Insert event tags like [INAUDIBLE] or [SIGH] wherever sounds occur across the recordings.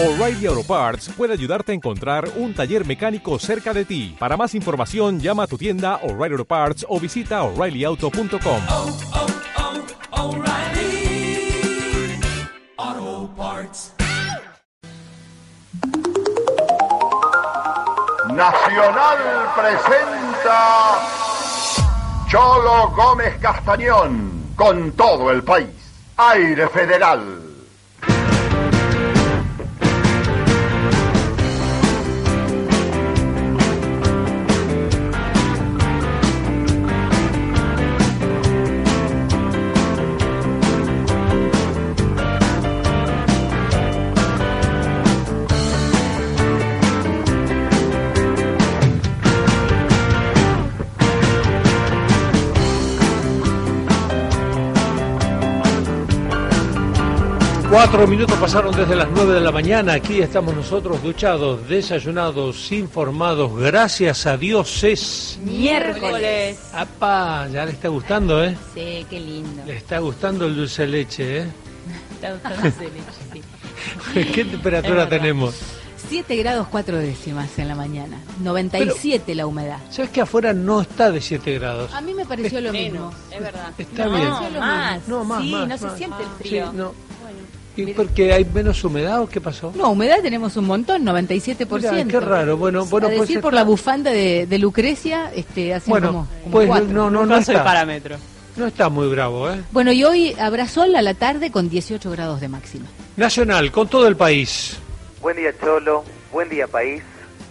O'Reilly Auto Parts puede ayudarte a encontrar un taller mecánico cerca de ti. Para más información, llama a tu tienda O'Reilly Auto Parts o visita oreillyauto.com. oh, oh, O'Reilly Auto Parts. Nacional presenta Cholo Gómez Castañón con todo el país. Aire Federal. Cuatro minutos pasaron desde las nueve de la mañana. Aquí estamos nosotros duchados, desayunados, informados. Gracias a Dios es. Miércoles. ¡Apa! Ya le está gustando, ¿eh? Sí, qué lindo. Le está gustando el dulce de leche, ¿eh? [LAUGHS] Está gustando ese leche, sí. ¿Qué temperatura tenemos? 7 grados 4 décimas en la mañana. 97 la humedad. ¿Sabes que afuera no está de 7 grados? A mí me pareció lo mismo. es verdad. Está no, bien. pareció lo más. No, más, sí, más, no se más. siente el Sí, frío. No. ¿Y porque hay menos humedad o qué pasó? No, humedad tenemos un montón, 97%. Mirá, qué raro. Bueno, bueno, A decir por la bufanda de, de Lucrecia, este, hacen Bueno, como, como pues cuatro. no, no, no No está. parámetro. No está muy bravo, ¿eh? Bueno, y hoy habrá sol a la tarde con 18 grados de máxima. Nacional, con todo el país. Buen día Cholo, buen día país.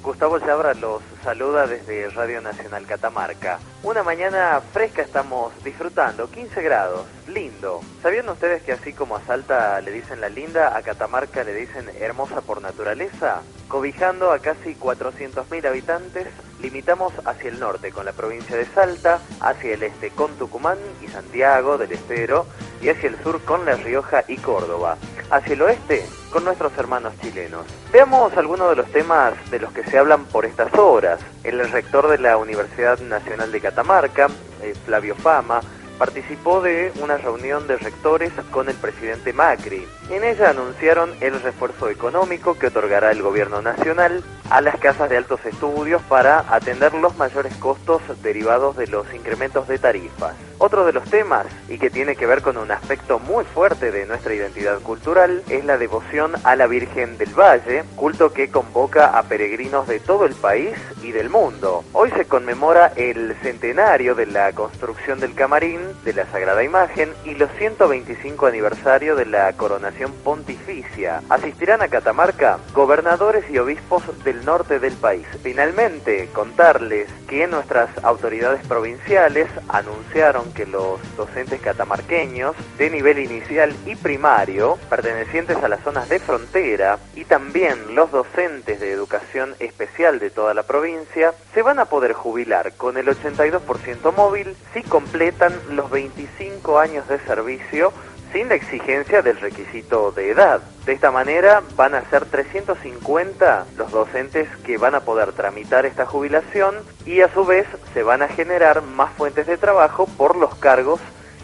Gustavo Yabra los saluda desde Radio Nacional Catamarca. Una mañana fresca estamos disfrutando, 15 grados, lindo. ¿Sabían ustedes que así como a Salta le dicen la linda, a Catamarca le dicen hermosa por naturaleza? Cobijando a casi 400.000 habitantes, limitamos hacia el norte con la provincia de Salta, hacia el este con Tucumán y Santiago del Estero, y hacia el sur con La Rioja y Córdoba. Hacia el oeste con nuestros hermanos chilenos. Veamos algunos de los temas de los que se hablan por estas horas. El rector de la Universidad Nacional de Catamarca, eh, Flavio Fama, participó de una reunión de rectores con el presidente Macri. En ella anunciaron el refuerzo económico que otorgará el gobierno nacional a las casas de altos estudios para atender los mayores costos derivados de los incrementos de tarifas. Otro de los temas, y que tiene que ver con un aspecto muy fuerte de nuestra identidad cultural, es la devoción a la Virgen del Valle, culto que convoca a peregrinos de todo el país y del mundo. Hoy se conmemora el centenario de la construcción del camarín de la Sagrada Imagen y los 125 aniversario de la coronación pontificia. Asistirán a Catamarca gobernadores y obispos del norte del país. Finalmente, contarles que nuestras autoridades provinciales anunciaron que los docentes catamarqueños de nivel inicial y primario, pertenecientes a las zonas de frontera, y también los docentes de educación especial de toda la provincia, se van a poder jubilar con el 82% móvil si completan los 25 años de servicio sin la exigencia del requisito de edad. De esta manera van a ser 350 los docentes que van a poder tramitar esta jubilación y a su vez se van a generar más fuentes de trabajo por los cargos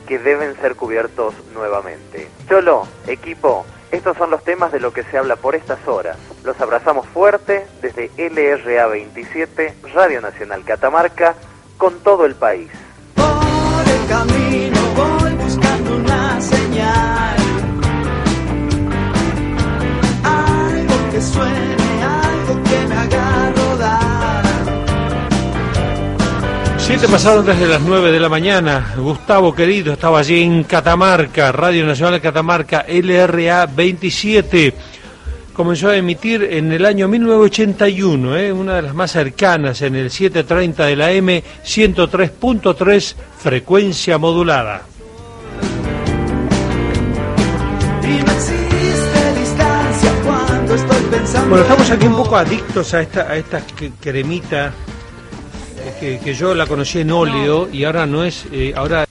que deben ser cubiertos nuevamente. Cholo, equipo, estos son los temas de lo que se habla por estas horas. Los abrazamos fuerte desde LRA 27, Radio Nacional Catamarca, con todo el país. Por el camino Siete pasaron desde las nueve de la mañana. Gustavo querido estaba allí en Catamarca, Radio Nacional de Catamarca, LRA 27. Comenzó a emitir en el año 1981, ¿eh? una de las más cercanas, en el 730 de la M, 103.3, frecuencia modulada. Bueno, estamos aquí un poco adictos a esta, a esta cremita que, que yo la conocí en óleo y ahora no es, eh, ahora